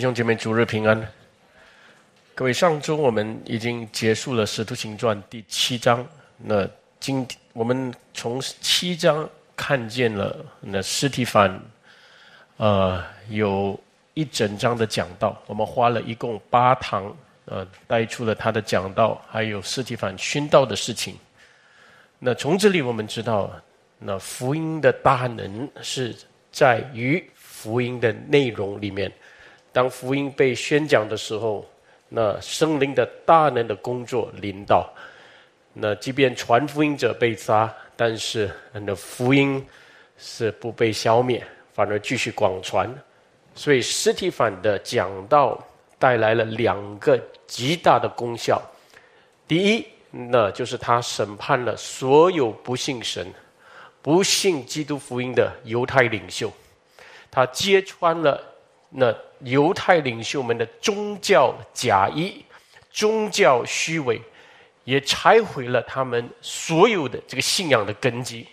弟兄姐妹，主日平安。各位，上周我们已经结束了《使徒行传》第七章。那今我们从七章看见了那尸体反，呃，有一整章的讲道。我们花了一共八堂，呃，带出了他的讲道，还有尸体反殉道的事情。那从这里我们知道，那福音的大能是在于福音的内容里面。当福音被宣讲的时候，那圣灵的大能的工作领导。那即便传福音者被杀，但是那福音是不被消灭，反而继续广传。所以实体反的讲道带来了两个极大的功效。第一，那就是他审判了所有不信神、不信基督福音的犹太领袖，他揭穿了。那犹太领袖们的宗教假意、宗教虚伪，也拆毁了他们所有的这个信仰的根基。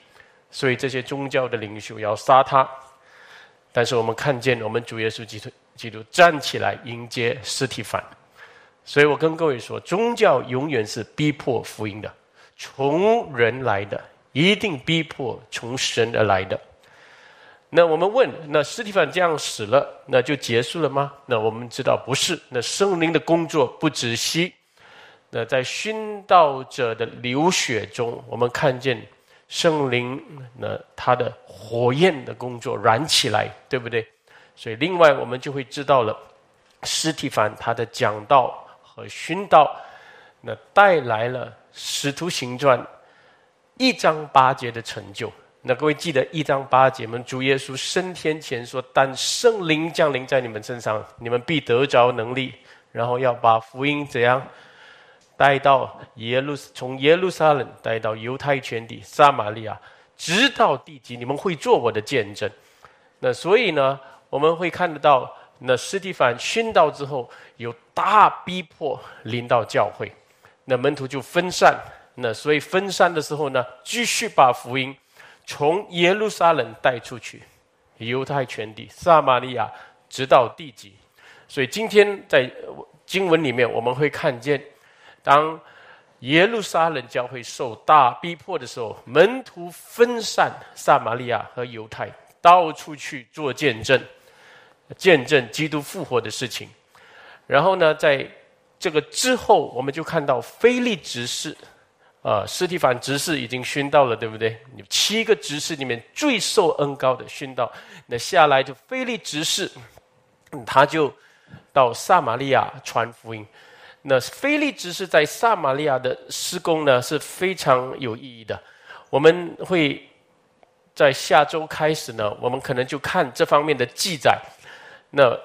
所以这些宗教的领袖要杀他，但是我们看见我们主耶稣基督基督站起来迎接尸体反。所以我跟各位说，宗教永远是逼迫福音的，从人来的一定逼迫从神而来的。那我们问：那斯蒂凡这样死了，那就结束了吗？那我们知道不是。那圣灵的工作不止息。那在殉道者的流血中，我们看见圣灵那他的火焰的工作燃起来，对不对？所以另外我们就会知道了，斯蒂凡他的讲道和殉道，那带来了使徒行传一章八节的成就。那各位记得一章八节们主耶稣升天前说：“但圣灵降临在你们身上，你们必得着能力，然后要把福音怎样带到耶路，从耶路撒冷带到犹太全地、撒玛利亚，直到地极，你们会做我的见证。”那所以呢，我们会看得到，那斯蒂凡殉道之后，有大逼迫临到教会，那门徒就分散。那所以分散的时候呢，继续把福音。从耶路撒冷带出去，犹太全地、撒玛利亚，直到地极。所以今天在经文里面，我们会看见，当耶路撒冷教会受大逼迫的时候，门徒分散撒玛利亚和犹太，到处去做见证，见证基督复活的事情。然后呢，在这个之后，我们就看到腓力执事。啊，斯提凡执事已经熏到了，对不对？七个执事里面最受恩高的熏到，那下来就菲利执事，他就到撒玛利亚传福音。那菲利执事在撒玛利亚的施工呢是非常有意义的。我们会在下周开始呢，我们可能就看这方面的记载。那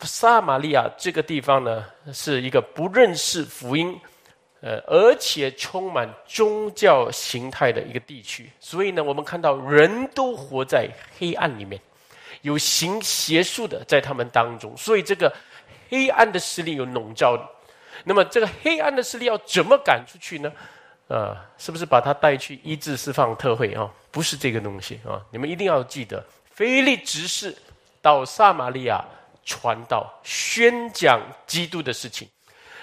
撒玛利亚这个地方呢，是一个不认识福音。呃，而且充满宗教形态的一个地区，所以呢，我们看到人都活在黑暗里面，有行邪术的在他们当中，所以这个黑暗的势力有笼罩。那么，这个黑暗的势力要怎么赶出去呢？呃，是不是把他带去医治释放特会啊？不是这个东西啊！你们一定要记得，腓力执事到撒玛利亚传道、宣讲基督的事情。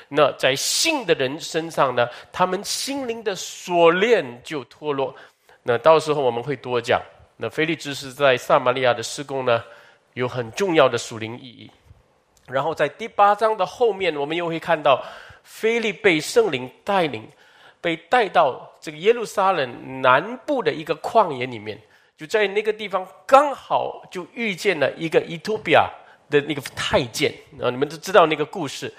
那在信的人身上呢，他们心灵的锁链就脱落。那到时候我们会多讲。那菲利兹是在撒玛利亚的施工呢，有很重要的属灵意义。然后在第八章的后面，我们又会看到菲利被圣灵带领，被带到这个耶路撒冷南部的一个旷野里面，就在那个地方刚好就遇见了一个伊托比亚的那个太监啊，你们都知道那个故事。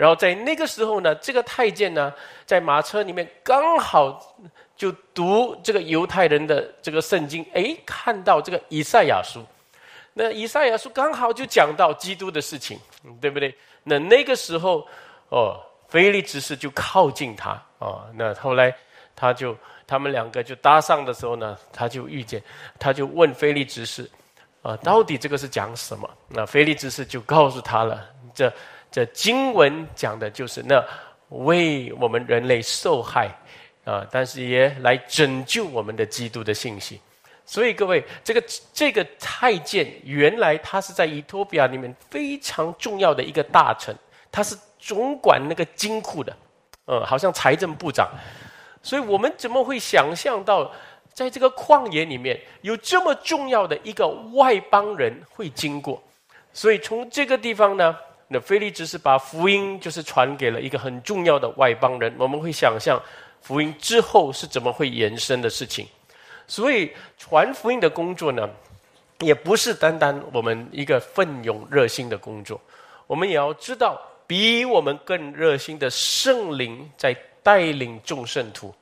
然后在那个时候呢，这个太监呢，在马车里面刚好就读这个犹太人的这个圣经，哎，看到这个以赛亚书，那以赛亚书刚好就讲到基督的事情，对不对？那那个时候，哦，腓力执事就靠近他，哦，那后来他就他们两个就搭上的时候呢，他就遇见，他就问腓力执事，啊，到底这个是讲什么？那腓力执事就告诉他了，这。这经文讲的就是那为我们人类受害啊，但是也来拯救我们的基督的信息。所以各位，这个这个太监原来他是在伊托比亚里面非常重要的一个大臣，他是总管那个金库的，嗯，好像财政部长。所以我们怎么会想象到，在这个旷野里面有这么重要的一个外邦人会经过？所以从这个地方呢，那菲利只是把福音就是传给了一个很重要的外邦人。我们会想象福音之后是怎么会延伸的事情。所以传福音的工作呢，也不是单单我们一个奋勇热心的工作，我们也要知道，比我们更热心的圣灵在带领众圣徒，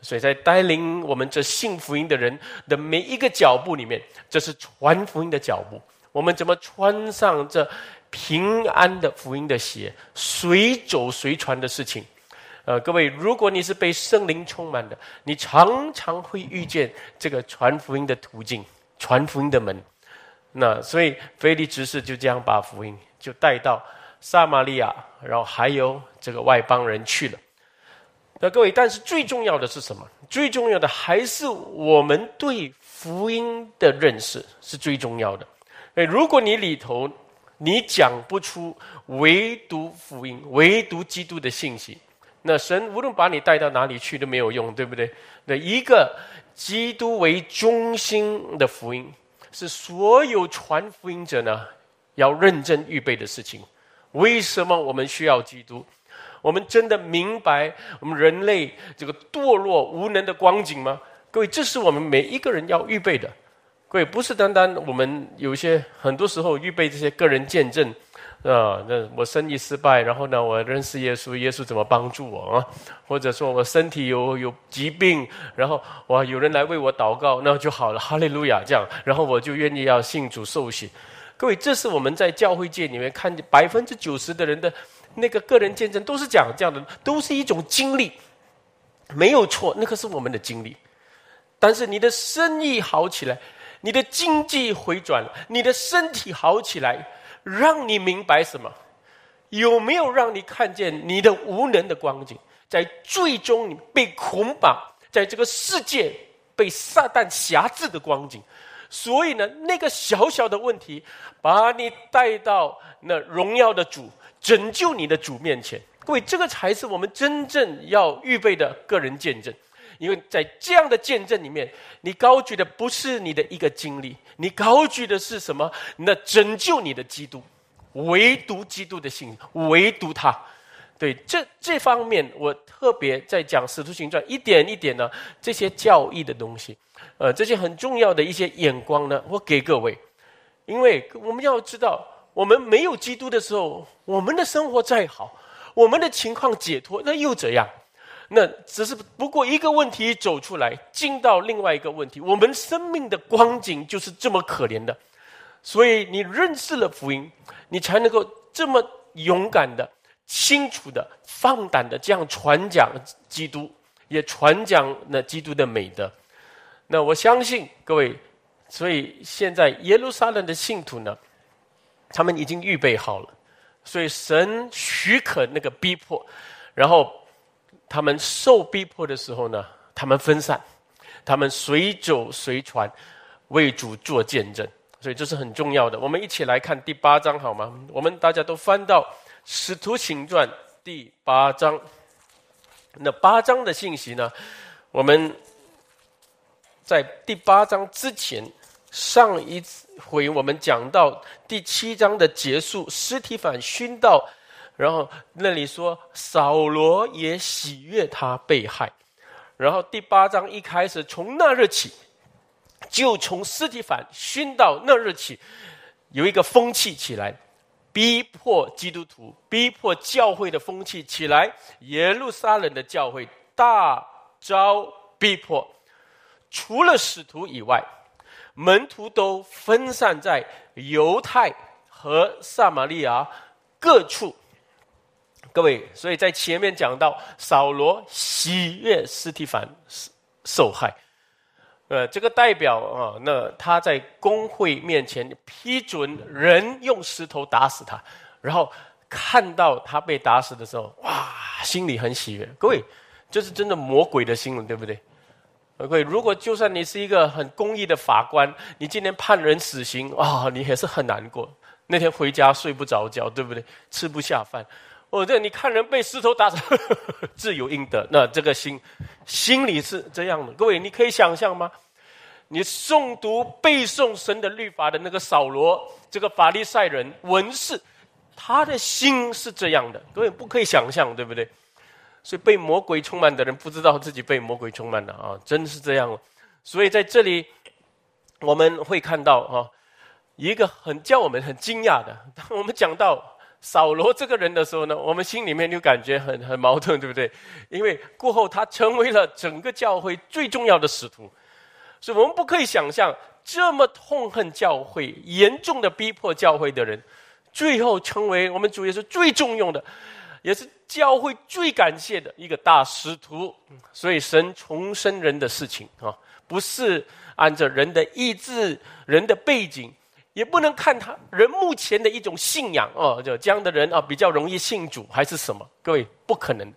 所以在带领我们这信福音的人的每一个脚步里面，这是传福音的脚步。我们怎么穿上这平安的福音的鞋，随走随传的事情？呃，各位，如果你是被圣灵充满的，你常常会遇见这个传福音的途径、传福音的门。那所以，腓力执事就这样把福音就带到撒玛利亚，然后还有这个外邦人去了。那各位，但是最重要的是什么？最重要的还是我们对福音的认识是最重要的。哎，如果你里头你讲不出唯独福音、唯独基督的信息。那神无论把你带到哪里去都没有用，对不对？那一个基督为中心的福音，是所有传福音者呢要认真预备的事情。为什么我们需要基督？我们真的明白我们人类这个堕落无能的光景吗？各位，这是我们每一个人要预备的。各位，不是单单我们有些很多时候预备这些个人见证。啊，那我生意失败，然后呢，我认识耶稣，耶稣怎么帮助我啊？或者说我身体有有疾病，然后哇，有人来为我祷告，那就好了，哈利路亚，这样，然后我就愿意要信主受洗。各位，这是我们在教会界里面看见百分之九十的人的那个个人见证，都是讲这样的，都是一种经历，没有错，那个是我们的经历。但是你的生意好起来，你的经济回转，你的身体好起来。让你明白什么？有没有让你看见你的无能的光景？在最终你被捆绑在这个世界被撒旦辖制的光景。所以呢，那个小小的问题，把你带到那荣耀的主、拯救你的主面前。各位，这个才是我们真正要预备的个人见证。因为在这样的见证里面，你高举的不是你的一个经历，你高举的是什么？那拯救你的基督，唯独基督的信，唯独他。对这这方面，我特别在讲《使徒行传》，一点一点呢，这些教义的东西，呃，这些很重要的一些眼光呢，我给各位。因为我们要知道，我们没有基督的时候，我们的生活再好，我们的情况解脱，那又怎样？那只是不过一个问题走出来，进到另外一个问题。我们生命的光景就是这么可怜的，所以你认识了福音，你才能够这么勇敢的、清楚的、放胆的这样传讲基督，也传讲那基督的美德。那我相信各位，所以现在耶路撒冷的信徒呢，他们已经预备好了，所以神许可那个逼迫，然后。他们受逼迫的时候呢，他们分散，他们随走随传，为主做见证，所以这是很重要的。我们一起来看第八章好吗？我们大家都翻到《使徒行传》第八章。那八章的信息呢？我们在第八章之前，上一回我们讲到第七章的结束，尸体反熏到。然后那里说扫罗也喜悦他被害，然后第八章一开始从那日起，就从尸体反熏到那日起，有一个风气起来，逼迫基督徒、逼迫教会的风气起来，耶路撒冷的教会大招逼迫，除了使徒以外，门徒都分散在犹太和撒玛利亚各处。各位，所以在前面讲到扫罗喜悦斯提凡受害，呃，这个代表啊，那他在公会面前批准人用石头打死他，然后看到他被打死的时候，哇，心里很喜悦。各位，这是真的魔鬼的心了，对不对？OK，如果就算你是一个很公义的法官，你今天判人死刑啊，你还是很难过。那天回家睡不着觉，对不对？吃不下饭。哦，这你看人被石头打死，自有应得。那这个心，心里是这样的。各位，你可以想象吗？你诵读背诵神的律法的那个扫罗，这个法利赛人文士，他的心是这样的。各位不可以想象，对不对？所以被魔鬼充满的人不知道自己被魔鬼充满了啊！真是这样。所以在这里我们会看到啊，一个很叫我们很惊讶的。当我们讲到扫罗这个人的时候呢，我们心里面就感觉很很矛盾，对不对？因为过后他成为了整个教会最重要的使徒，所以我们不可以想象这么痛恨教会、严重的逼迫教会的人，最后成为我们主耶稣最重用的。也是教会最感谢的一个大使徒，所以神重生人的事情啊，不是按照人的意志、人的背景，也不能看他人目前的一种信仰哦，就这样的人啊比较容易信主还是什么？各位不可能，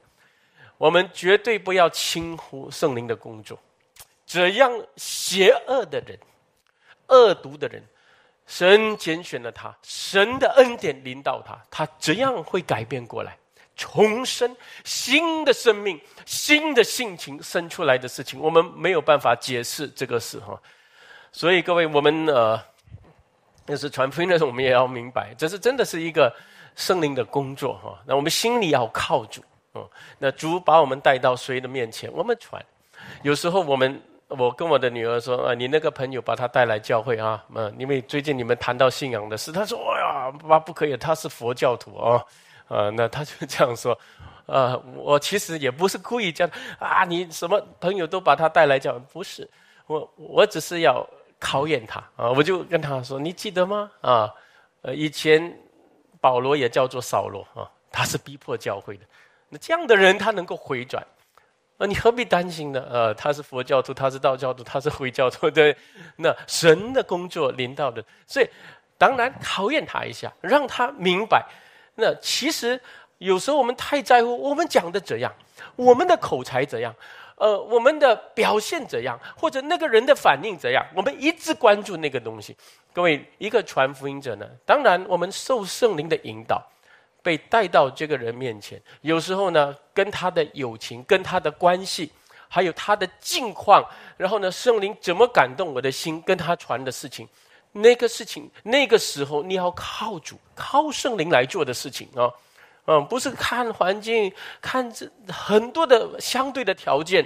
我们绝对不要轻忽圣灵的工作。怎样邪恶的人、恶毒的人，神拣选了他，神的恩典临到他，他怎样会改变过来？重生新的生命、新的性情生出来的事情，我们没有办法解释这个事哈。所以各位，我们呃，那是传福音的，我们也要明白，这是真的是一个圣灵的工作哈。那我们心里要靠主哦。那主把我们带到谁的面前，我们传。有时候我们，我跟我的女儿说啊，你那个朋友把他带来教会啊，嗯，因为最近你们谈到信仰的事，他说，哎呀，爸不可以，他是佛教徒啊。啊，那他就这样说，啊，我其实也不是故意叫啊，你什么朋友都把他带来讲，不是，我我只是要考验他啊，我就跟他说，你记得吗？啊，呃，以前保罗也叫做扫罗啊，他是逼迫教会的，那这样的人他能够回转，啊，你何必担心呢？呃，他是佛教徒，他是道教徒，他是回教徒，对，那神的工作领导的，所以当然考验他一下，让他明白。那其实有时候我们太在乎我们讲的怎样，我们的口才怎样，呃，我们的表现怎样，或者那个人的反应怎样，我们一直关注那个东西。各位，一个传福音者呢，当然我们受圣灵的引导，被带到这个人面前，有时候呢，跟他的友情、跟他的关系，还有他的境况，然后呢，圣灵怎么感动我的心，跟他传的事情。那个事情，那个时候你要靠主、靠圣灵来做的事情啊，嗯，不是看环境、看这很多的相对的条件，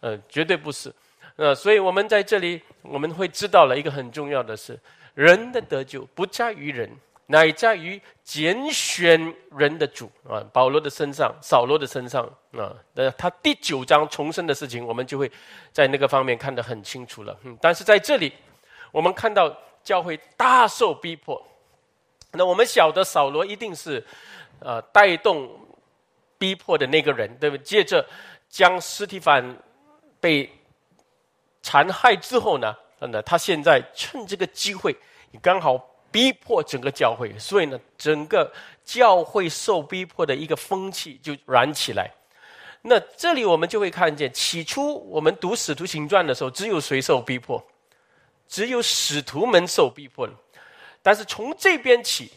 呃，绝对不是。呃，所以我们在这里我们会知道了一个很重要的是，人的得救不在于人，乃在于拣选人的主啊。保罗的身上、扫罗的身上啊，那他第九章重生的事情，我们就会在那个方面看得很清楚了。嗯，但是在这里我们看到。教会大受逼迫，那我们晓得扫罗一定是，呃，带动逼迫的那个人，对不？接着将斯蒂凡被残害之后呢，那他现在趁这个机会，你刚好逼迫整个教会，所以呢，整个教会受逼迫的一个风气就燃起来。那这里我们就会看见，起初我们读使徒行传的时候，只有谁受逼迫？只有使徒们受逼迫了，但是从这边起，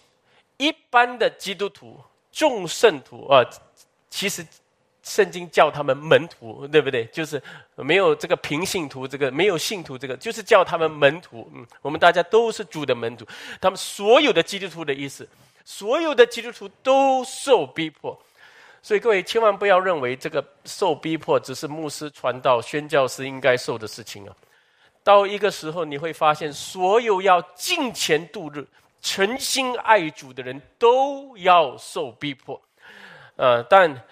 一般的基督徒、众圣徒啊，其实圣经叫他们门徒，对不对？就是没有这个平信徒，这个没有信徒，这个就是叫他们门徒。嗯，我们大家都是主的门徒，他们所有的基督徒的意思，所有的基督徒都受逼迫，所以各位千万不要认为这个受逼迫只是牧师传道、宣教师应该受的事情啊。到一个时候，你会发现，所有要敬虔度日、诚心爱主的人都要受逼迫。呃，但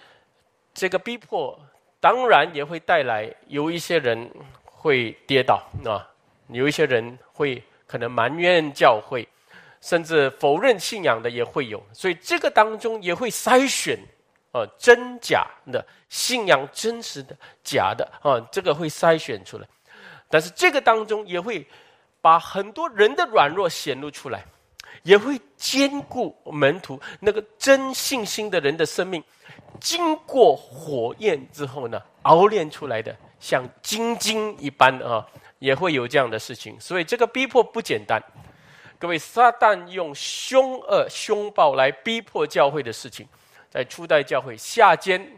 这个逼迫当然也会带来有一些人会跌倒啊，有一些人会可能埋怨教会，甚至否认信仰的也会有。所以这个当中也会筛选啊真假的信仰，真实的假的啊，这个会筛选出来。但是这个当中也会把很多人的软弱显露出来，也会兼顾门徒那个真信心的人的生命，经过火焰之后呢，熬炼出来的像金晶一般啊，也会有这样的事情。所以这个逼迫不简单。各位，撒旦用凶恶、凶暴来逼迫教会的事情，在初代教会下监、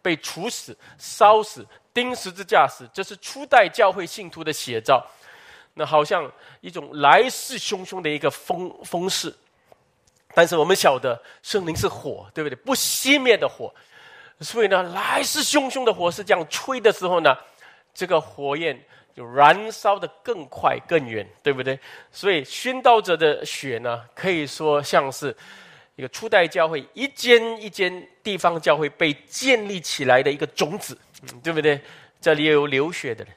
被处死、烧死、钉十字架死，这是初代教会信徒的写照。那好像一种来势汹汹的一个风风势。但是我们晓得，圣灵是火，对不对？不熄灭的火。所以呢，来势汹汹的火是这样吹的时候呢，这个火焰。就燃烧的更快更远，对不对？所以宣道者的血呢，可以说像是一个初代教会一间一间地方教会被建立起来的一个种子，对不对？这里有流血的人，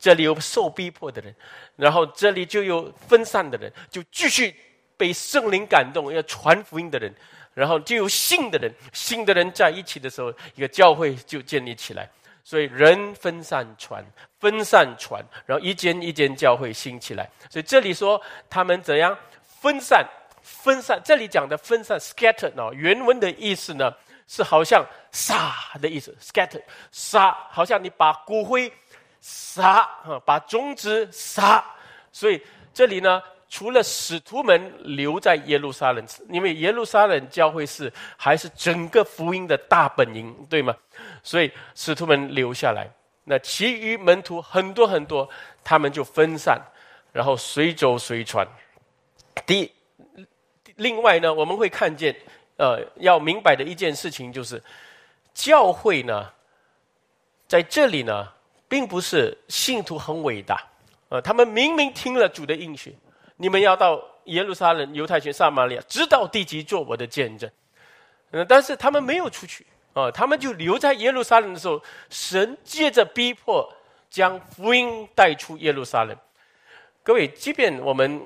这里有受逼迫的人，然后这里就有分散的人，就继续被圣灵感动要传福音的人，然后就有信的人，信的人在一起的时候，一个教会就建立起来。所以人分散传，分散传，然后一间一间教会兴起来。所以这里说他们怎样分散？分散这里讲的分散 （scatter） 呢？原文的意思呢是好像撒的意思，scatter 撒，好像你把骨灰撒啊，把种子撒。所以这里呢。除了使徒们留在耶路撒冷，因为耶路撒冷教会是还是整个福音的大本营，对吗？所以使徒们留下来，那其余门徒很多很多，他们就分散，然后随走随传。第另外呢，我们会看见，呃，要明白的一件事情就是，教会呢，在这里呢，并不是信徒很伟大，呃，他们明明听了主的应许。你们要到耶路撒冷、犹太群、撒玛利亚，直到地极做我的见证。嗯，但是他们没有出去啊，他们就留在耶路撒冷的时候，神借着逼迫将福音带出耶路撒冷。各位，即便我们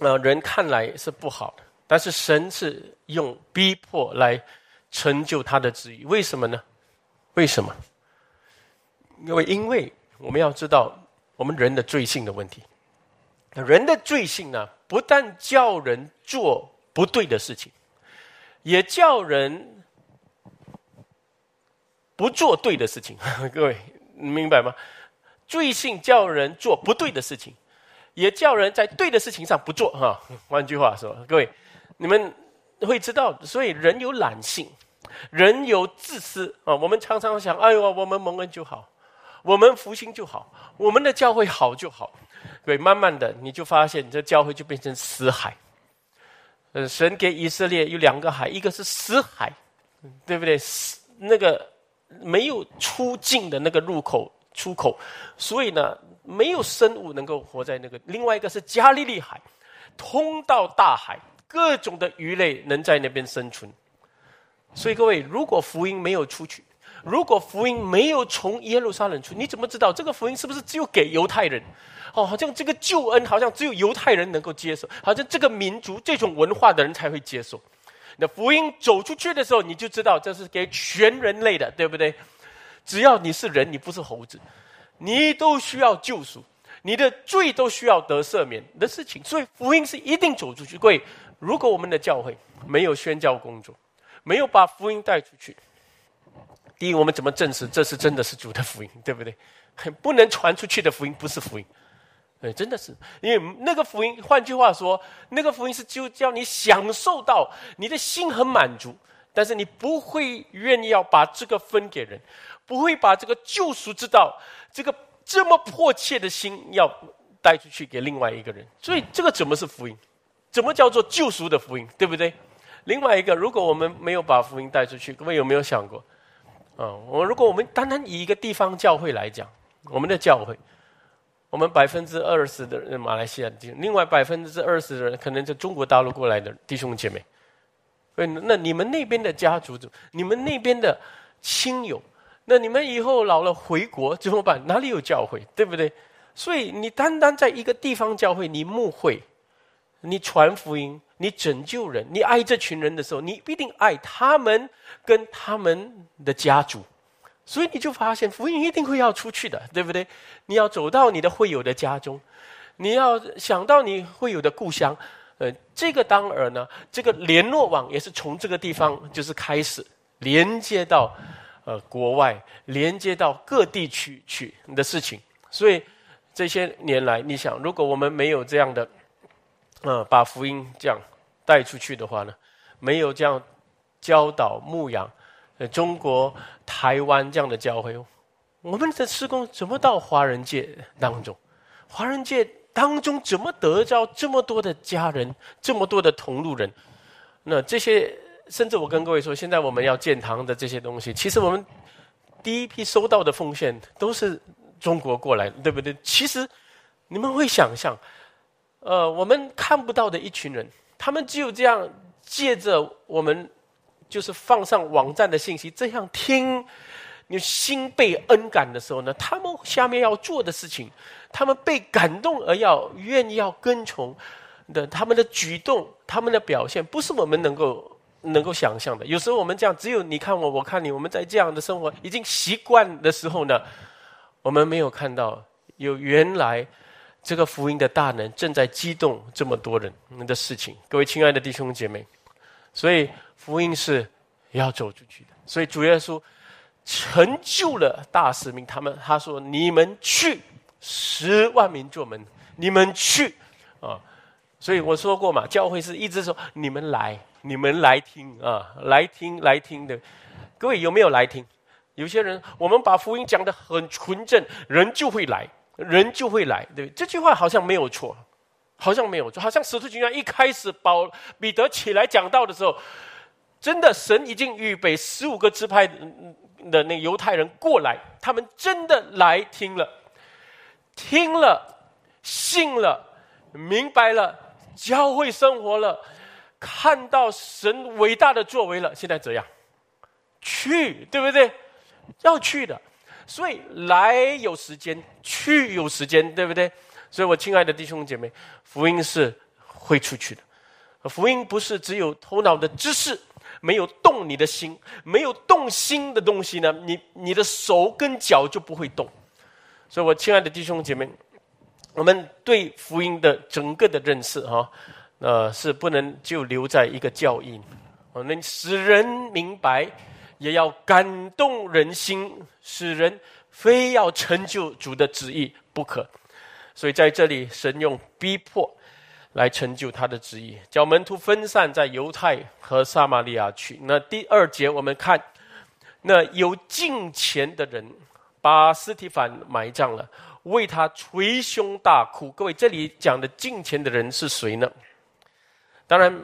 呃人看来是不好的，但是神是用逼迫来成就他的旨意。为什么呢？为什么？因为因为我们要知道我们人的罪性的问题。人的罪性呢，不但叫人做不对的事情，也叫人不做对的事情。各位你明白吗？罪性叫人做不对的事情，也叫人在对的事情上不做。哈，换句话说，各位你们会知道，所以人有懒性，人有自私啊。我们常常想，哎呦，我们蒙恩就好，我们福星就好，我们的教会好就好。对，慢慢的你就发现，你这教会就变成死海。呃，神给以色列有两个海，一个是死海，对不对？那个没有出境的那个入口出口，所以呢，没有生物能够活在那个。另外一个是加利利海，通到大海，各种的鱼类能在那边生存。所以各位，如果福音没有出去，如果福音没有从耶路撒冷出，你怎么知道这个福音是不是只有给犹太人？哦，好像这个救恩好像只有犹太人能够接受，好像这个民族这种文化的人才会接受。那福音走出去的时候，你就知道这是给全人类的，对不对？只要你是人，你不是猴子，你都需要救赎，你的罪都需要得赦免的事情。所以福音是一定走出去。各位，如果我们的教会没有宣教工作，没有把福音带出去，第一，我们怎么证实这是真的是主的福音，对不对？不能传出去的福音不是福音。对，真的是，因为那个福音，换句话说，那个福音是就叫你享受到你的心很满足，但是你不会愿意要把这个分给人，不会把这个救赎之道，这个这么迫切的心要带出去给另外一个人。所以这个怎么是福音？怎么叫做救赎的福音？对不对？另外一个，如果我们没有把福音带出去，各位有没有想过？啊，我如果我们单单以一个地方教会来讲，我们的教会。我们百分之二十的人马来西亚弟兄，另外百分之二十的人可能是中国大陆过来的弟兄姐妹。那你们那边的家族，你们那边的亲友，那你们以后老了回国怎么办？哪里有教会，对不对？所以你单单在一个地方教会，你牧会，你传福音，你拯救人，你爱这群人的时候，你必定爱他们跟他们的家族。所以你就发现福音一定会要出去的，对不对？你要走到你的会友的家中，你要想到你会有的故乡，呃，这个当儿呢，这个联络网也是从这个地方就是开始连接到，呃国外，连接到各地区去的事情。所以这些年来，你想，如果我们没有这样的，呃，把福音这样带出去的话呢，没有这样教导牧养，呃，中国台湾这样的教会，我们的施工怎么到华人界当中？华人界当中怎么得到这么多的家人，这么多的同路人？那这些，甚至我跟各位说，现在我们要建堂的这些东西，其实我们第一批收到的奉献都是中国过来，对不对？其实你们会想象，呃，我们看不到的一群人，他们只有这样借着我们，就是放上网站的信息，这样听。你心被恩感的时候呢，他们下面要做的事情，他们被感动而要愿意要跟从的，他们的举动、他们的表现，不是我们能够能够想象的。有时候我们这样，只有你看我，我看你，我们在这样的生活已经习惯的时候呢，我们没有看到有原来这个福音的大能正在激动这么多人的事情。各位亲爱的弟兄姐妹，所以福音是要走出去的。所以主耶稣。成就了大使命，他们他说：“你们去十万名做门，你们去啊！”所以我说过嘛，教会是一直说：“你们来，你们来听啊，来听，来听的。”各位有没有来听？有些人，我们把福音讲的很纯正，人就会来，人就会来。对，这句话好像没有错，好像没有错，好像使徒行传一开始保彼得起来讲道的时候，真的神已经预备十五个支派。的那犹太人过来，他们真的来听了，听了，信了，明白了，教会生活了，看到神伟大的作为了。现在怎样？去，对不对？要去的。所以来有时间，去有时间，对不对？所以我亲爱的弟兄姐妹，福音是会出去的。福音不是只有头脑的知识。没有动你的心，没有动心的东西呢，你你的手跟脚就不会动。所以，我亲爱的弟兄姐妹，我们对福音的整个的认识哈，呃，是不能就留在一个教义，我们使人明白，也要感动人心，使人非要成就主的旨意不可。所以，在这里，神用逼迫。来成就他的旨意，叫门徒分散在犹太和撒玛利亚去。那第二节我们看，那有敬钱的人把斯提凡埋葬了，为他捶胸大哭。各位，这里讲的敬钱的人是谁呢？当然，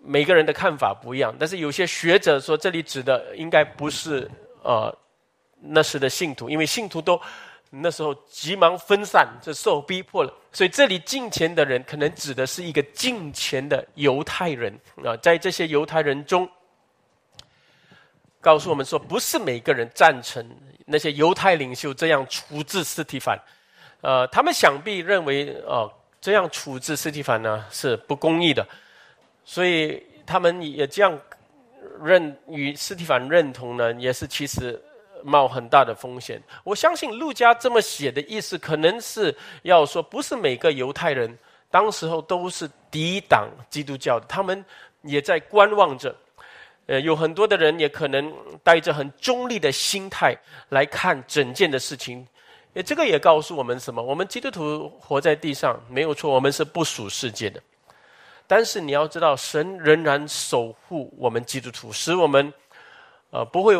每个人的看法不一样，但是有些学者说，这里指的应该不是呃那时的信徒，因为信徒都。那时候急忙分散，这受逼迫了。所以这里进钱的人，可能指的是一个进钱的犹太人啊。在这些犹太人中，告诉我们说，不是每个人赞成那些犹太领袖这样处置斯提凡。呃，他们想必认为，哦，这样处置斯提凡呢是不公义的，所以他们也这样认与斯蒂凡认同呢，也是其实。冒很大的风险。我相信陆家这么写的意思，可能是要说，不是每个犹太人当时候都是抵挡基督教的，他们也在观望着。呃，有很多的人也可能带着很中立的心态来看整件的事情。呃，这个也告诉我们什么？我们基督徒活在地上没有错，我们是不属世界的。但是你要知道，神仍然守护我们基督徒，使我们呃不会。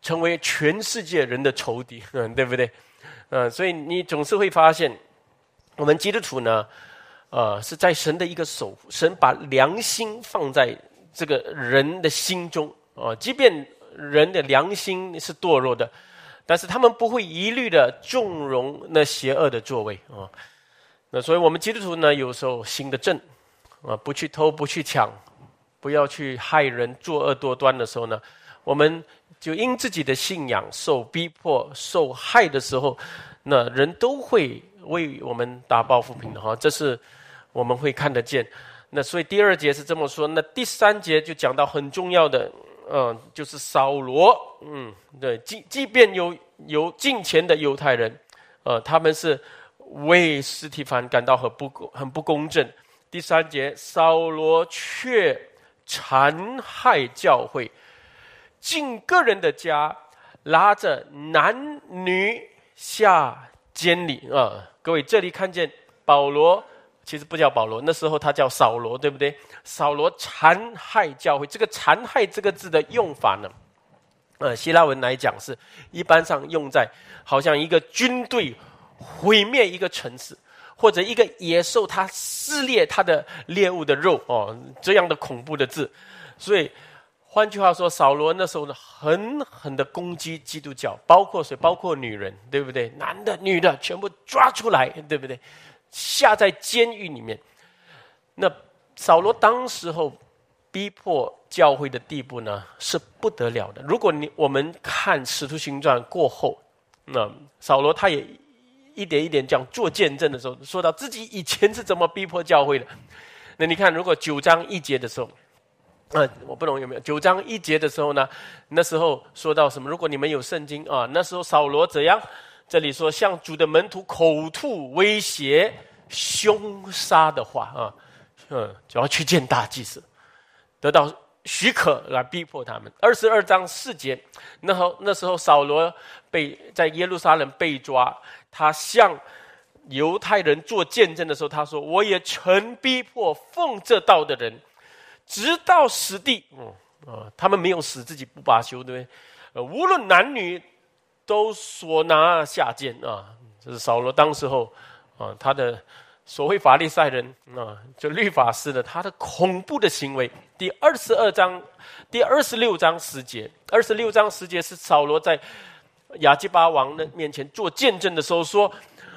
成为全世界人的仇敌，嗯，对不对？嗯，所以你总是会发现，我们基督徒呢，呃，是在神的一个守护，神把良心放在这个人的心中，啊，即便人的良心是堕落的，但是他们不会一律的纵容那邪恶的作为，啊，那所以我们基督徒呢，有时候心的正，啊，不去偷，不去抢，不要去害人，作恶多端的时候呢，我们。就因自己的信仰受逼迫、受害的时候，那人都会为我们打抱不平的哈，这是我们会看得见。那所以第二节是这么说，那第三节就讲到很重要的，嗯，就是扫罗，嗯，对，即即便有有进钱的犹太人，呃，他们是为斯提凡感到很不、很不公正。第三节，扫罗却残害教会。进个人的家，拉着男女下监里啊！各位，这里看见保罗，其实不叫保罗，那时候他叫扫罗，对不对？扫罗残害教会，这个“残害”这个字的用法呢？呃，希腊文来讲是一般上用在好像一个军队毁灭一个城市，或者一个野兽它撕裂它的猎物的肉哦，这样的恐怖的字。所以换句话说，扫罗那时候呢，狠狠的攻击基督教，包括谁？包括女人，对不对？男的、女的全部抓出来，对不对？下在监狱里面。那扫罗当时候。逼迫教会的地步呢，是不得了的。如果你我们看《使徒行传》过后，那扫罗他也一点一点讲做见证的时候，说到自己以前是怎么逼迫教会的。那你看，如果九章一节的时候，啊，我不懂有没有九章一节的时候呢？那时候说到什么？如果你们有圣经啊，那时候扫罗怎样？这里说向主的门徒口吐威胁、凶杀的话啊，嗯，就要去见大祭司。得到许可来逼迫他们。二十二章四节，那好那时候扫罗被在耶路撒冷被抓，他向犹太人做见证的时候，他说：“我也曾逼迫奉这道的人，直到死地。”嗯啊，他们没有死，自己不罢休，对不对？呃，无论男女，都所拿下监啊。这是扫罗当时候啊，他的。所谓法利赛人啊，就律法师的他的恐怖的行为。第二十二章、第二十六章十节，二十六章十节是扫罗在亚基巴王的面前做见证的时候说：“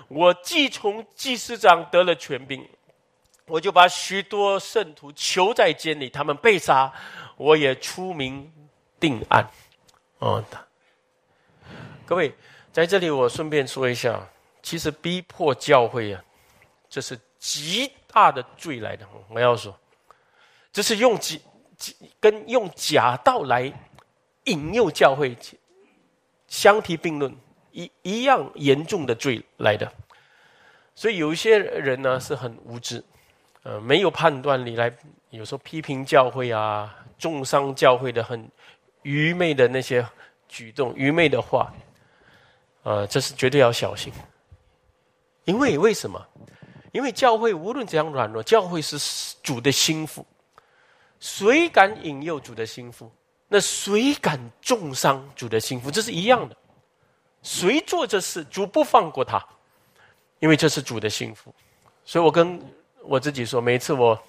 我既从祭司长得了权柄，我就把许多圣徒囚在监里，他们被杀，我也出名定案。”哦，各位在这里，我顺便说一下，其实逼迫教会啊。这是极大的罪来的，我要说，这是用假跟用假道来引诱教会相提并论，一一样严重的罪来的。所以有一些人呢是很无知，呃，没有判断力来，有时候批评教会啊，重伤教会的很愚昧的那些举动、愚昧的话，呃，这是绝对要小心，因为为什么？因为教会无论怎样软弱，教会是主的心腹，谁敢引诱主的心腹？那谁敢重伤主的心腹？这是一样的。谁做这事，主不放过他，因为这是主的心腹。所以我跟我自己说，每次我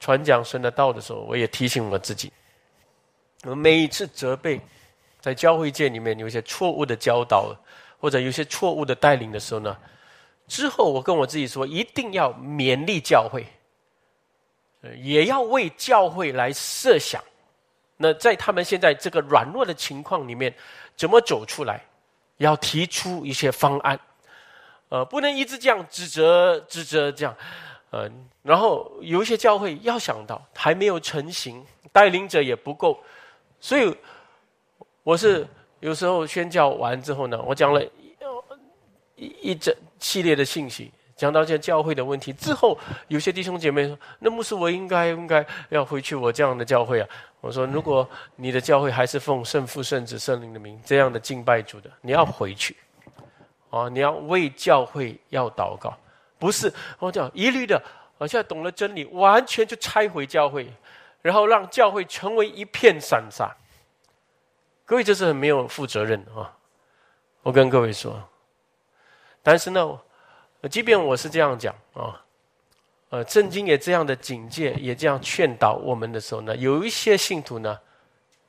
传讲神的道的时候，我也提醒我自己：我每一次责备在教会界里面有一些错误的教导，或者有些错误的带领的时候呢？之后，我跟我自己说，一定要勉励教会，也要为教会来设想。那在他们现在这个软弱的情况里面，怎么走出来？要提出一些方案，呃，不能一直这样指责、指责这样，呃，然后有一些教会要想到还没有成型，带领者也不够，所以我是有时候宣教完之后呢，我讲了。一一整系列的信息，讲到这教会的问题之后，有些弟兄姐妹说：“那牧师，我应该应该要回去我这样的教会啊？”我说：“如果你的教会还是奉圣父、圣子、圣灵的名这样的敬拜主的，你要回去，啊，你要为教会要祷告，不是我讲一律的，我现在懂了真理，完全就拆毁教会，然后让教会成为一片散沙。各位，这是很没有负责任啊！我跟各位说。”但是呢，即便我是这样讲啊，呃，圣经也这样的警戒，也这样劝导我们的时候呢，有一些信徒呢，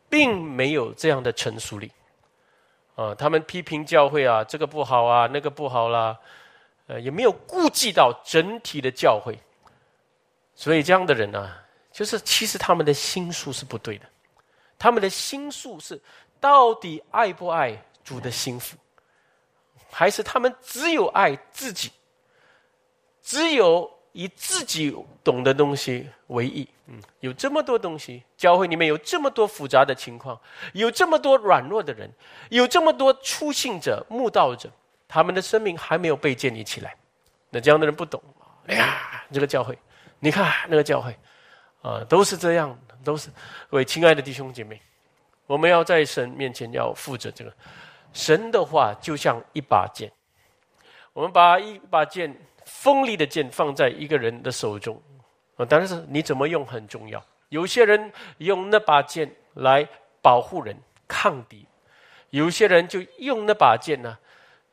并没有这样的成熟力，啊，他们批评教会啊，这个不好啊，那个不好啦，呃，也没有顾及到整体的教会，所以这样的人呢，就是其实他们的心术是不对的，他们的心术是到底爱不爱主的心腹。还是他们只有爱自己，只有以自己懂的东西为意。嗯，有这么多东西，教会里面有这么多复杂的情况，有这么多软弱的人，有这么多初信者、慕道者，他们的生命还没有被建立起来。那这样的人不懂。哎呀，这个教会，你看那个教会，啊，都是这样，都是。各位亲爱的弟兄姐妹，我们要在神面前要负责这个。神的话就像一把剑，我们把一把剑锋利的剑放在一个人的手中，啊，但是你怎么用很重要。有些人用那把剑来保护人、抗敌；有些人就用那把剑呢，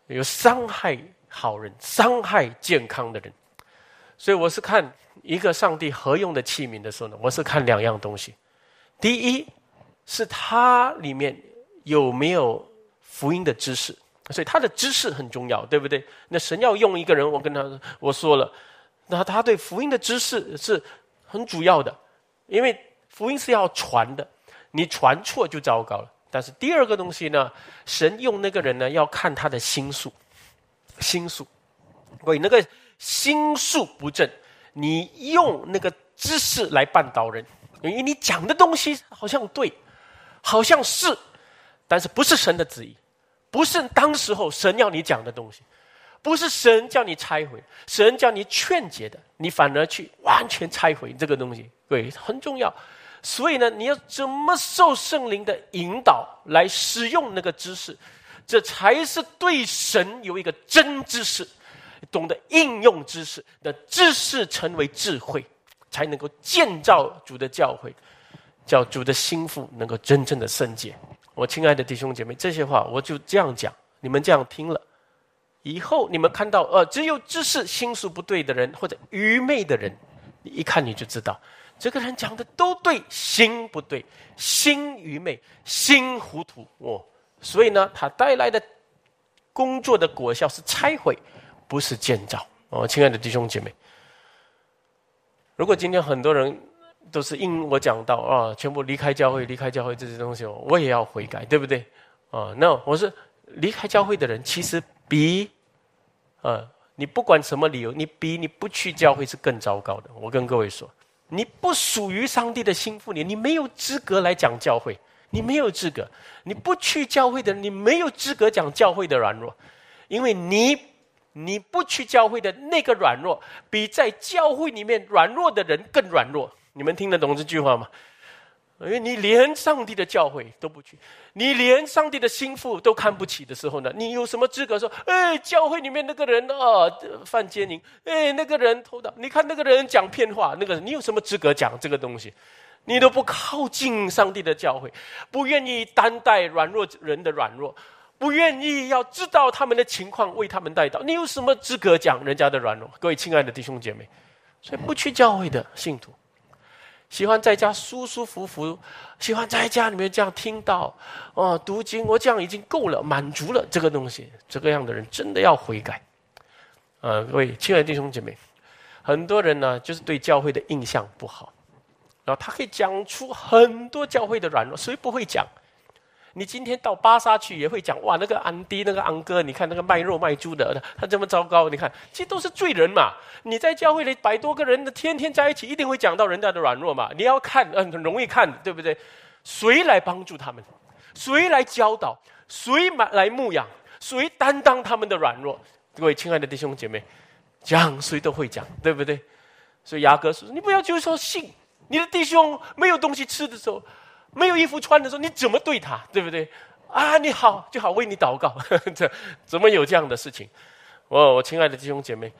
有伤害好人、伤害健康的人。所以我是看一个上帝合用的器皿的时候呢，我是看两样东西。第一是它里面有没有福音的知识，所以他的知识很重要，对不对？那神要用一个人，我跟他我说了，那他对福音的知识是很主要的，因为福音是要传的，你传错就糟糕了。但是第二个东西呢，神用那个人呢，要看他的心术，心术，喂，那个。心术不正，你用那个知识来绊倒人，因为你讲的东西好像对，好像是，但是不是神的旨意，不是当时候神要你讲的东西，不是神叫你拆毁，神叫你劝解的，你反而去完全拆毁这个东西，对，很重要。所以呢，你要怎么受圣灵的引导来使用那个知识，这才是对神有一个真知识。懂得应用知识的知识成为智慧，才能够建造主的教诲，叫主的心腹能够真正的圣洁。我亲爱的弟兄姐妹，这些话我就这样讲，你们这样听了以后，你们看到呃，只有知识心术不对的人或者愚昧的人，你一看你就知道，这个人讲的都对，心不对，心愚昧，心糊涂哦。所以呢，他带来的工作的果效是拆毁。不是建造哦，亲爱的弟兄姐妹。如果今天很多人都是因我讲到啊，全部离开教会，离开教会这些东西，我也要悔改，对不对？啊，那我是离开教会的人，其实比啊，你不管什么理由，你比你不去教会是更糟糕的。我跟各位说，你不属于上帝的心腹你，你没有资格来讲教会，你没有资格。你不去教会的，你没有资格讲教会的软弱，因为你。你不去教会的那个软弱，比在教会里面软弱的人更软弱。你们听得懂这句话吗？因为你连上帝的教会都不去，你连上帝的心腹都看不起的时候呢，你有什么资格说？哎，教会里面那个人啊，犯奸淫，哎，那个人偷盗，你看那个人讲骗话，那个你有什么资格讲这个东西？你都不靠近上帝的教会，不愿意担待软弱人的软弱。不愿意要知道他们的情况，为他们带到。你有什么资格讲人家的软弱？各位亲爱的弟兄姐妹，所以不去教会的信徒，喜欢在家舒舒服服，喜欢在家里面这样听到哦读经，我这样已经够了，满足了这个东西。这个样的人真的要悔改。呃，各位亲爱的弟兄姐妹，很多人呢就是对教会的印象不好，然后他可以讲出很多教会的软弱，谁不会讲？你今天到巴沙去也会讲哇，那个安迪那个安哥，你看那个卖肉卖猪的，他这么糟糕。你看，其实都是罪人嘛。你在教会里百多个人，天天在一起，一定会讲到人家的软弱嘛。你要看，嗯，很容易看，对不对？谁来帮助他们？谁来教导？谁来牧养？谁担当他们的软弱？各位亲爱的弟兄姐妹，讲谁都会讲，对不对？所以雅各说：“你不要就说信你的弟兄没有东西吃的时候。”没有衣服穿的时候，你怎么对他，对不对？啊，你好就好，为你祷告，这怎么有这样的事情？我我亲爱的弟兄姐妹，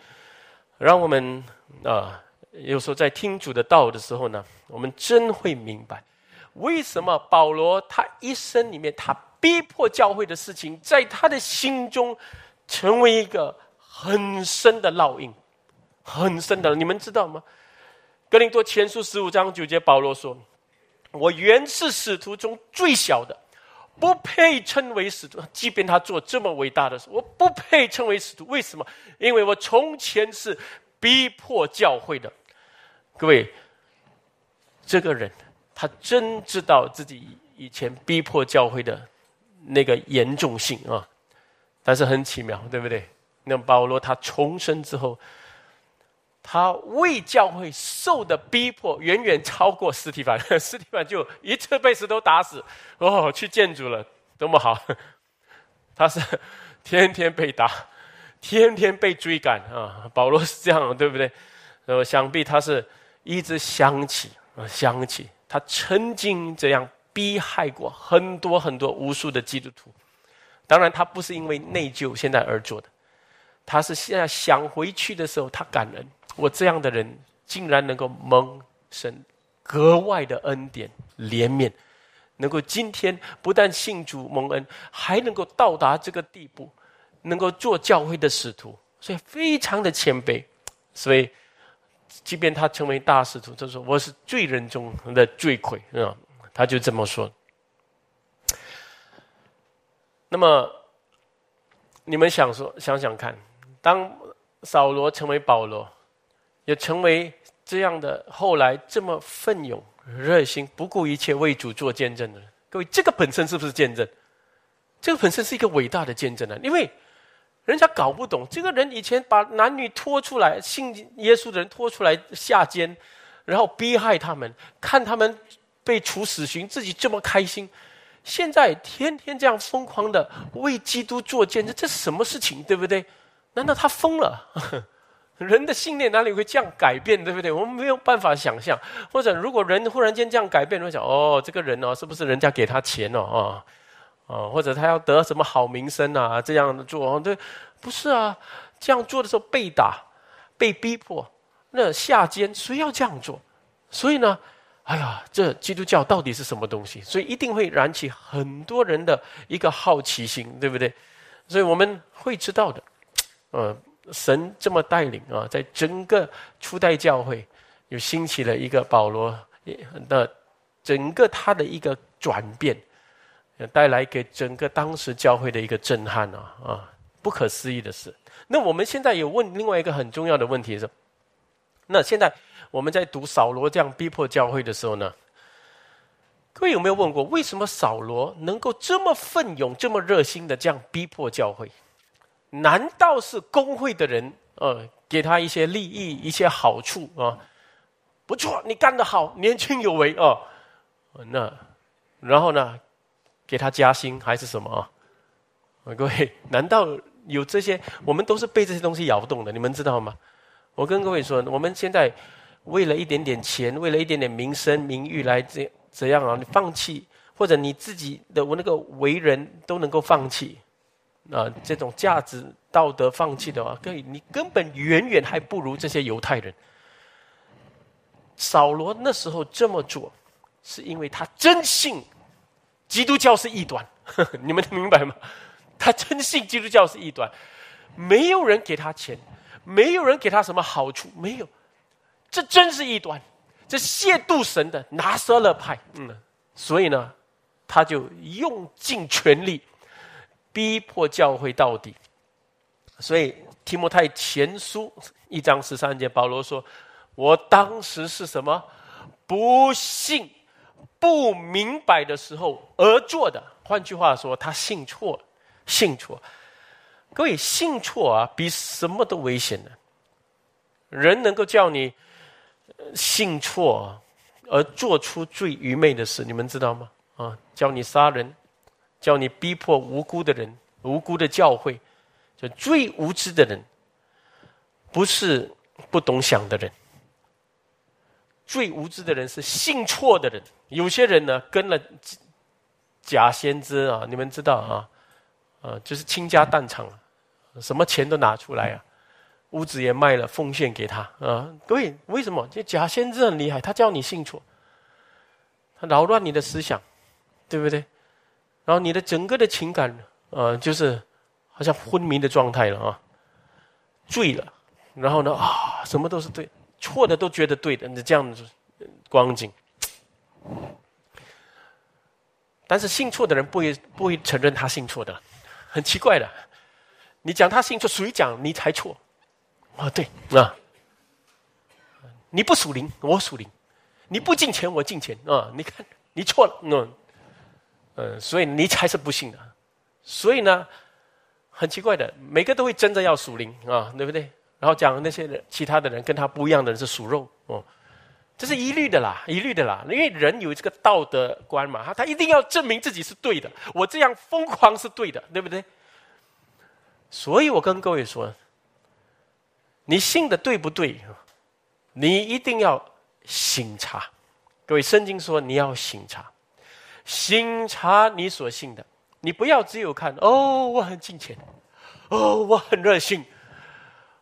让我们啊，有时候在听主的道的时候呢，我们真会明白，为什么保罗他一生里面他逼迫教会的事情，在他的心中成为一个很深的烙印，很深的。你们知道吗？格林多前书十五章九节，保罗说。我原是使徒中最小的，不配称为使徒。即便他做这么伟大的事，我不配称为使徒。为什么？因为我从前是逼迫教会的。各位，这个人他真知道自己以前逼迫教会的那个严重性啊！但是很奇妙，对不对？那保罗他重生之后。他为教会受的逼迫远远超过斯提凡，斯提凡就一次被石头打死，哦，去见主了，多么好！他是天天被打，天天被追赶啊！保罗是这样，对不对？呃，想必他是一直想起啊，想起他曾经这样逼害过很多很多无数的基督徒。当然，他不是因为内疚现在而做的，他是现在想回去的时候，他感恩。我这样的人竟然能够蒙神格外的恩典怜悯，能够今天不但信主蒙恩，还能够到达这个地步，能够做教会的使徒，所以非常的谦卑。所以，即便他成为大使徒，他说我是罪人中的罪魁啊，他就这么说。那么，你们想说想想看，当扫罗成为保罗。也成为这样的后来这么奋勇、热心、不顾一切为主做见证的人。各位，这个本身是不是见证？这个本身是一个伟大的见证啊！因为人家搞不懂，这个人以前把男女拖出来信耶稣的人拖出来下监，然后逼害他们，看他们被处死刑，自己这么开心。现在天天这样疯狂的为基督做见证，这是什么事情？对不对？难道他疯了？人的信念哪里会这样改变，对不对？我们没有办法想象。或者，如果人忽然间这样改变，会想：哦，这个人哦，是不是人家给他钱哦？啊，哦，或者他要得什么好名声啊？这样的做，对，不是啊。这样做的时候被打、被逼迫，那下监，谁要这样做？所以呢，哎呀，这基督教到底是什么东西？所以一定会燃起很多人的一个好奇心，对不对？所以我们会知道的，嗯。神这么带领啊，在整个初代教会，又兴起了一个保罗的整个他的一个转变，带来给整个当时教会的一个震撼啊啊，不可思议的事。那我们现在有问另外一个很重要的问题是：那现在我们在读扫罗这样逼迫教会的时候呢，各位有没有问过，为什么扫罗能够这么奋勇、这么热心的这样逼迫教会？难道是工会的人呃给他一些利益、一些好处啊？不错，你干得好，年轻有为哦。那然后呢，给他加薪还是什么啊？各位，难道有这些？我们都是被这些东西摇动的，你们知道吗？我跟各位说，我们现在为了一点点钱，为了一点点名声、名誉来这怎样啊？你放弃，或者你自己的我那个为人都能够放弃。啊，这种价值道德放弃的话，可以，你根本远远还不如这些犹太人。扫罗那时候这么做，是因为他真信基督教是异端，你们明白吗？他真信基督教是异端，没有人给他钱，没有人给他什么好处，没有，这真是异端，这亵渎神的拿撒勒派。嗯，所以呢，他就用尽全力。逼迫教会到底，所以提摩太前书一章十三节，保罗说：“我当时是什么不信、不明白的时候而做的。”换句话说，他信错，信错。各位，信错啊，比什么都危险的。人能够叫你信错而做出最愚昧的事，你们知道吗？啊，叫你杀人。叫你逼迫无辜的人，无辜的教会，就最无知的人，不是不懂想的人。最无知的人是信错的人。有些人呢，跟了假先知啊，你们知道啊，啊，就是倾家荡产，什么钱都拿出来啊，屋子也卖了，奉献给他啊。各位，为什么？这假先知很厉害，他叫你信错，他扰乱你的思想，对不对？然后你的整个的情感，呃，就是好像昏迷的状态了啊，醉了。然后呢，啊，什么都是对，错的都觉得对的，你这样子光景。但是信错的人不会不会承认他信错的，很奇怪的。你讲他信错，谁讲你才错？啊，对啊，你不属灵，我属灵；你不进钱，我进钱啊。你看，你错了，嗯。嗯，所以你才是不幸的，所以呢，很奇怪的，每个都会争着要属灵啊，对不对？然后讲那些人，其他的人跟他不一样的人是属肉哦，这是一律的啦，一律的啦，因为人有这个道德观嘛，他他一定要证明自己是对的，我这样疯狂是对的，对不对？所以我跟各位说，你信的对不对？你一定要醒察，各位圣经说你要醒察。心察你所信的，你不要只有看哦，我很敬虔，哦，我很热心，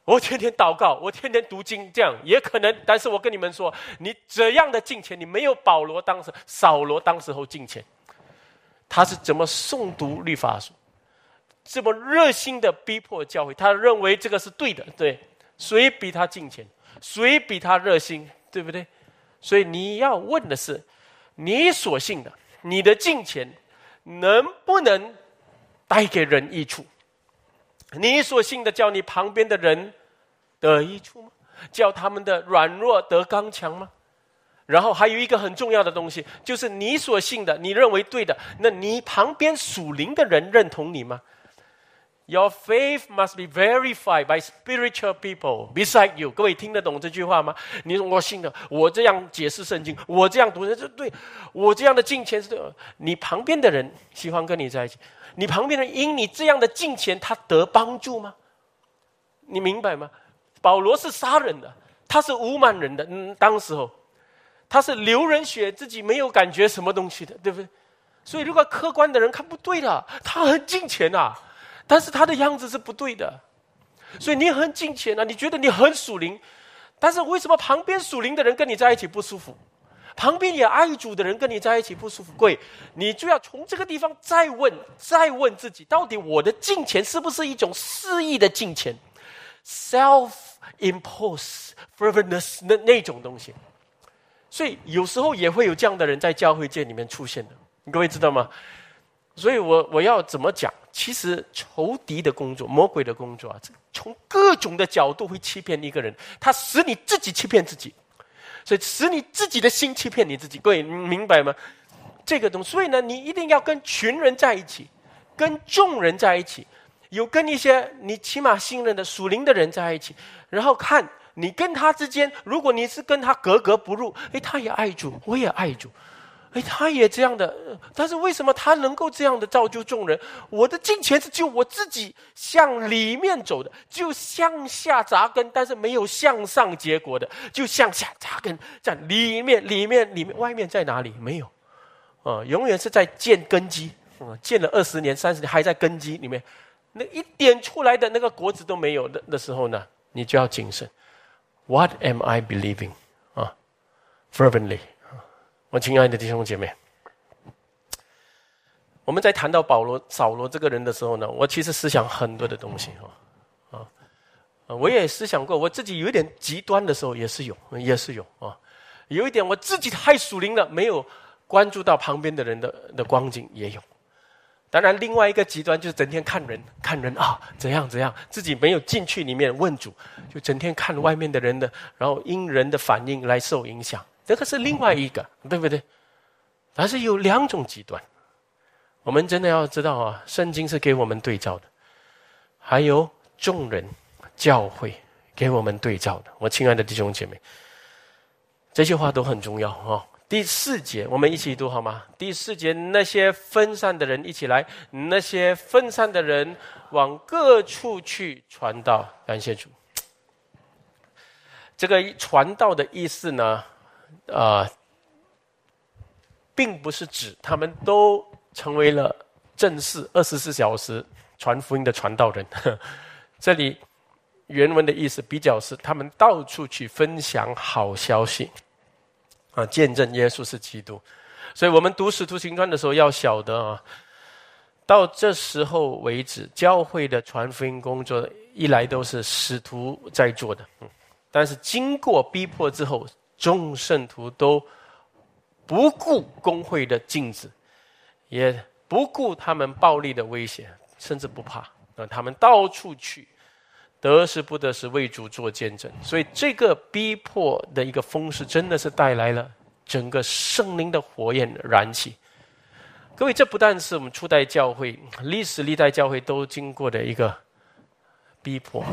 我天天祷告，我天天读经，这样也可能。但是我跟你们说，你怎样的敬虔，你没有保罗当时、扫罗当时候敬虔。他是怎么诵读律法书，这么热心的逼迫教会？他认为这个是对的，对？谁比他敬虔？谁比他热心？对不对？所以你要问的是，你所信的，你的金钱能不能带给人益处？你所信的，叫你旁边的人得益处吗？叫他们的软弱得刚强吗？然后还有一个很重要的东西，就是你所信的，你认为对的，那你旁边属灵的人认同你吗？Your faith must be verified by spiritual people beside you。各位听得懂这句话吗？你我信的，我这样解释圣经，我这样读的，这对我这样的敬虔是对。你旁边的人喜欢跟你在一起，你旁边的人因你这样的敬虔，他得帮助吗？你明白吗？保罗是杀人的，他是无满人的，嗯，当时候。他是流人血，自己没有感觉什么东西的，对不对？所以如果客观的人看不对了，他很敬钱呐，但是他的样子是不对的。所以你很金钱啊，你觉得你很属灵，但是为什么旁边属灵的人跟你在一起不舒服？旁边也爱主的人跟你在一起不舒服？贵，你就要从这个地方再问，再问自己，到底我的金钱是不是一种肆意的金钱，self imposed fervorness 那那种东西。所以有时候也会有这样的人在教会界里面出现的，各位知道吗？所以我我要怎么讲？其实仇敌的工作、魔鬼的工作啊，从各种的角度会欺骗一个人，他使你自己欺骗自己，所以使你自己的心欺骗你自己。各位明白吗？这个东，所以呢，你一定要跟群人在一起，跟众人在一起，有跟一些你起码信任的属灵的人在一起，然后看。你跟他之间，如果你是跟他格格不入，哎，他也爱主，我也爱主，哎，他也这样的，但是为什么他能够这样的造就众人？我的金钱是就我自己向里面走的，就向下扎根，但是没有向上结果的，就向下扎根，在里面，里面，里面，外面在哪里？没有，啊，永远是在建根基，啊，建了二十年、三十年，还在根基里面，那一点出来的那个果子都没有的的时候呢，你就要谨慎。What am I believing? 啊，fervently 我亲爱的弟兄姐妹，我们在谈到保罗、扫罗这个人的时候呢，我其实思想很多的东西啊啊，我也思想过，我自己有一点极端的时候也是有，也是有啊，有一点我自己太属灵了，没有关注到旁边的人的的光景也有。当然，另外一个极端就是整天看人，看人啊，怎样怎样，自己没有进去里面问主，就整天看外面的人的，然后因人的反应来受影响，这个是另外一个，对不对？但是有两种极端，我们真的要知道啊，圣经是给我们对照的，还有众人教会给我们对照的。我亲爱的弟兄姐妹，这些话都很重要啊。第四节，我们一起读好吗？第四节，那些分散的人一起来，那些分散的人往各处去传道。感谢主。这个传道的意思呢，啊，并不是指他们都成为了正式二十四小时传福音的传道人。这里原文的意思比较是，他们到处去分享好消息。啊，见证耶稣是基督，所以我们读使徒行传的时候要晓得啊，到这时候为止，教会的传福音工作一来都是使徒在做的，但是经过逼迫之后，众圣徒都不顾工会的禁止，也不顾他们暴力的威胁，甚至不怕，啊，他们到处去。得时不得时为主做见证，所以这个逼迫的一个风势，真的是带来了整个圣灵的火焰燃起。各位，这不但是我们初代教会、历史历代教会都经过的一个逼迫，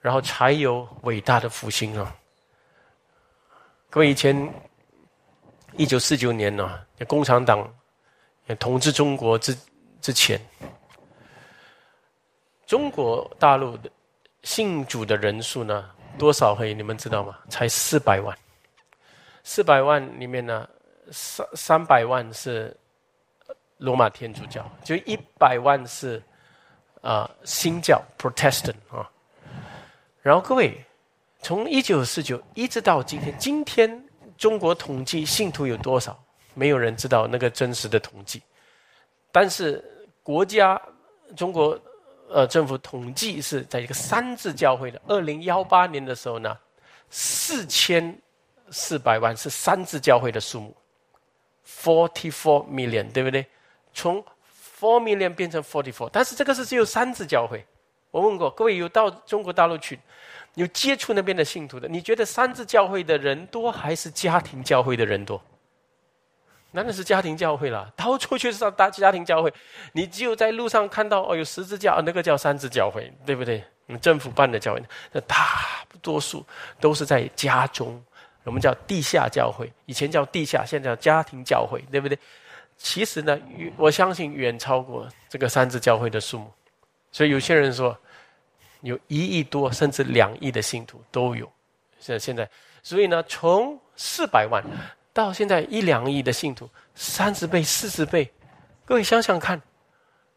然后才有伟大的复兴啊！各位，以前一九四九年呢，共产党统治中国之之前。中国大陆的信主的人数呢，多少会你们知道吗？才四百万。四百万里面呢，三三百万是罗马天主教，就一百万是啊新教 Protestant 啊。然后各位，从一九四九一直到今天，今天中国统计信徒有多少？没有人知道那个真实的统计。但是国家中国呃政府统计是在一个三字教会的，二零幺八年的时候呢，四千四百万是三字教会的数目，forty four million，对不对？从 four million 变成 forty four，但是这个是只有三字教会。我问过各位有到中国大陆去，有接触那边的信徒的，你觉得三字教会的人多还是家庭教会的人多？当然是家庭教会了，到处去上大家庭教会。你只有在路上看到哦，有十字架，那个叫三字教会，对不对？政府办的教会，那大多数都是在家中，我们叫地下教会，以前叫地下，现在叫家庭教会，对不对？其实呢，我相信远超过这个三字教会的数目。所以有些人说，有一亿多甚至两亿的信徒都有。现现在，所以呢，从四百万到现在一两亿的信徒，三十倍、四十倍，各位想想看，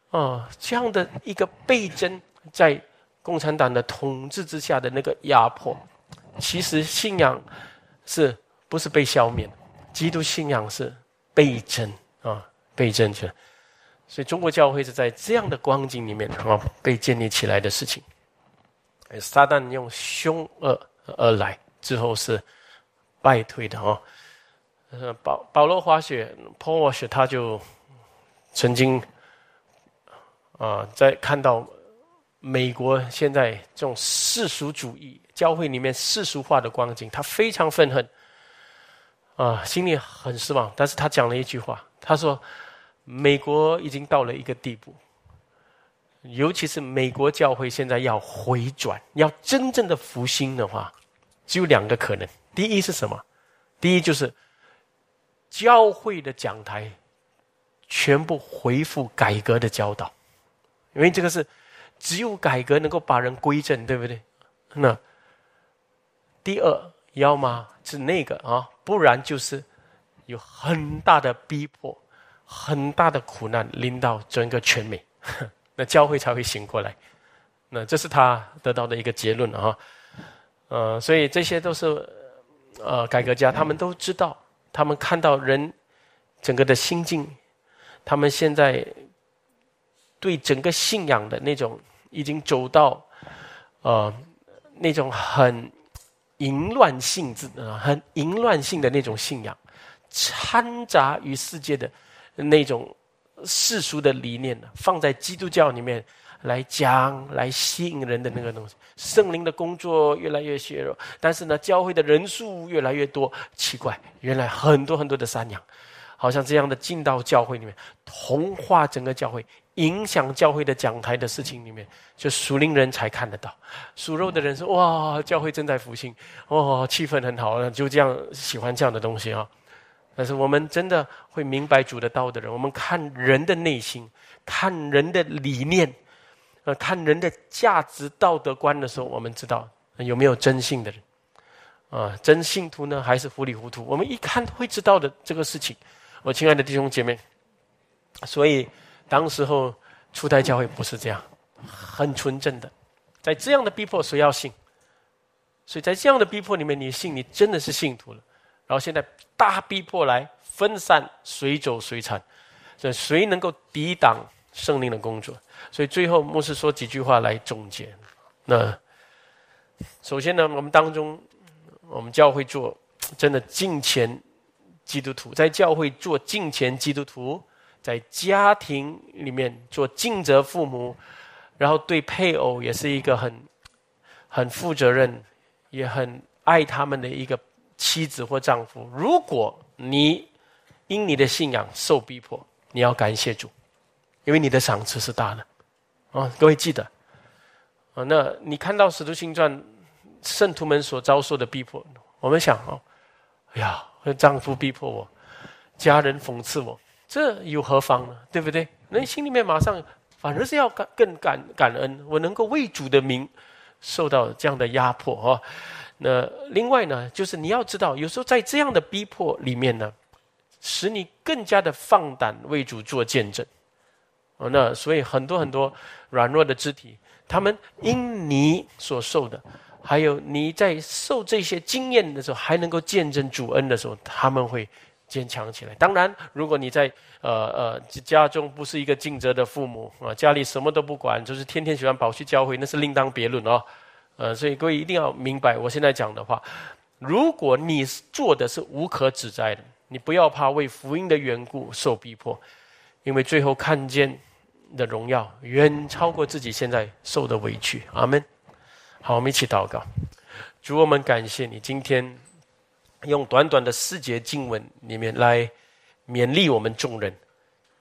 啊，这样的一个倍增，在共产党的统治之下的那个压迫，其实信仰是不是被消灭？基督信仰是倍增啊，倍增去了。所以中国教会是在这样的光景里面啊被建立起来的事情。撒旦用凶恶而来之后是败退的哦。呃，保保罗滑雪 p a 雪他就曾经啊在看到美国现在这种世俗主义教会里面世俗化的光景，他非常愤恨啊，心里很失望。但是他讲了一句话，他说。美国已经到了一个地步，尤其是美国教会现在要回转，要真正的复兴的话，只有两个可能。第一是什么？第一就是教会的讲台全部恢复改革的教导，因为这个是只有改革能够把人归正，对不对？那第二，要么是那个啊，不然就是有很大的逼迫。很大的苦难临到整个全美，那教会才会醒过来。那这是他得到的一个结论啊。呃，所以这些都是呃改革家，他们都知道，他们看到人整个的心境，他们现在对整个信仰的那种已经走到呃那种很淫乱性质啊，很淫乱性的那种信仰，掺杂于世界的。那种世俗的理念呢，放在基督教里面来讲，来吸引人的那个东西，圣灵的工作越来越削弱，但是呢，教会的人数越来越多。奇怪，原来很多很多的山羊，好像这样的进到教会里面，同化整个教会，影响教会的讲台的事情里面，就属灵人才看得到，属肉的人说：“哇，教会正在复兴，哦，气氛很好，就这样喜欢这样的东西啊。”但是我们真的会明白主的道的人，我们看人的内心，看人的理念，呃，看人的价值道德观的时候，我们知道有没有真信的人，啊，真信徒呢，还是糊里糊涂？我们一看会知道的这个事情。我亲爱的弟兄姐妹，所以当时候初代教会不是这样，很纯正的，在这样的逼迫，谁要信？所以在这样的逼迫里面，你信，你真的是信徒了。然后现在大逼迫来分散，谁走谁惨，这谁能够抵挡圣灵的工作？所以最后牧师说几句话来总结。那首先呢，我们当中，我们教会做真的敬虔基督徒，在教会做敬虔基督徒，在家庭里面做尽责父母，然后对配偶也是一个很很负责任，也很爱他们的一个。妻子或丈夫，如果你因你的信仰受逼迫，你要感谢主，因为你的赏赐是大的。啊，各位记得啊，那你看到《使徒行传》圣徒们所遭受的逼迫，我们想哦，哎呀，丈夫逼迫我，家人讽刺我，这又何妨呢？对不对？那心里面马上反而是要感更感感恩，我能够为主的名受到这样的压迫啊。那另外呢，就是你要知道，有时候在这样的逼迫里面呢，使你更加的放胆为主做见证。哦，那所以很多很多软弱的肢体，他们因你所受的，还有你在受这些经验的时候，还能够见证主恩的时候，他们会坚强起来。当然，如果你在呃呃家中不是一个尽责的父母啊，家里什么都不管，就是天天喜欢跑去教会，那是另当别论哦。呃，所以各位一定要明白，我现在讲的话，如果你做的是无可指摘的，你不要怕为福音的缘故受逼迫，因为最后看见。的荣耀远超过自己现在受的委屈，阿门。好，我们一起祷告，主，我们感谢你今天用短短的四节经文里面来勉励我们众人，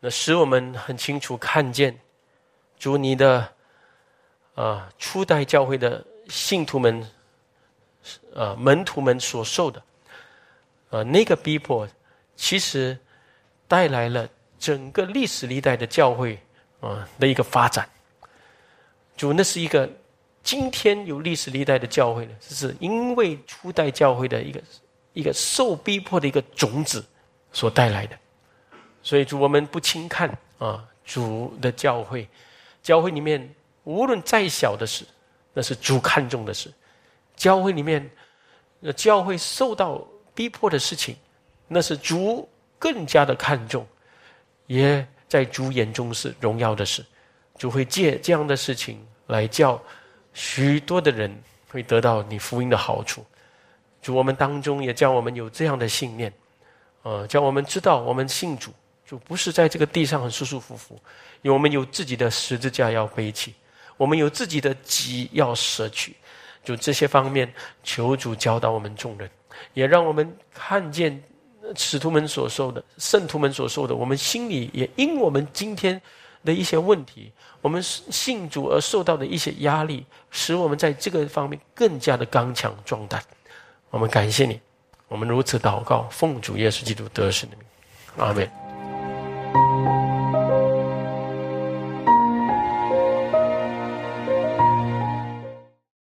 那使我们很清楚看见主你的啊初代教会的信徒们啊门徒们所受的啊那个逼迫，其实带来了整个历史历代的教会。啊的一个发展，主，那是一个今天有历史历代的教会呢，这是因为初代教会的一个一个受逼迫的一个种子所带来的。所以主，我们不轻看啊，主的教会，教会里面无论再小的事，那是主看重的事；教会里面，教会受到逼迫的事情，那是主更加的看重，也。在主眼中是荣耀的事，主会借这样的事情来叫许多的人会得到你福音的好处。主，我们当中也叫我们有这样的信念，呃，叫我们知道我们信主，主不是在这个地上很舒舒服服，因为我们有自己的十字架要背起，我们有自己的己要舍去。就这些方面，求主教导我们众人，也让我们看见。使徒们所受的，圣徒们所受的，我们心里也因我们今天的一些问题，我们信主而受到的一些压力，使我们在这个方面更加的刚强壮胆。我们感谢你，我们如此祷告，奉主耶稣基督得胜的名，阿门。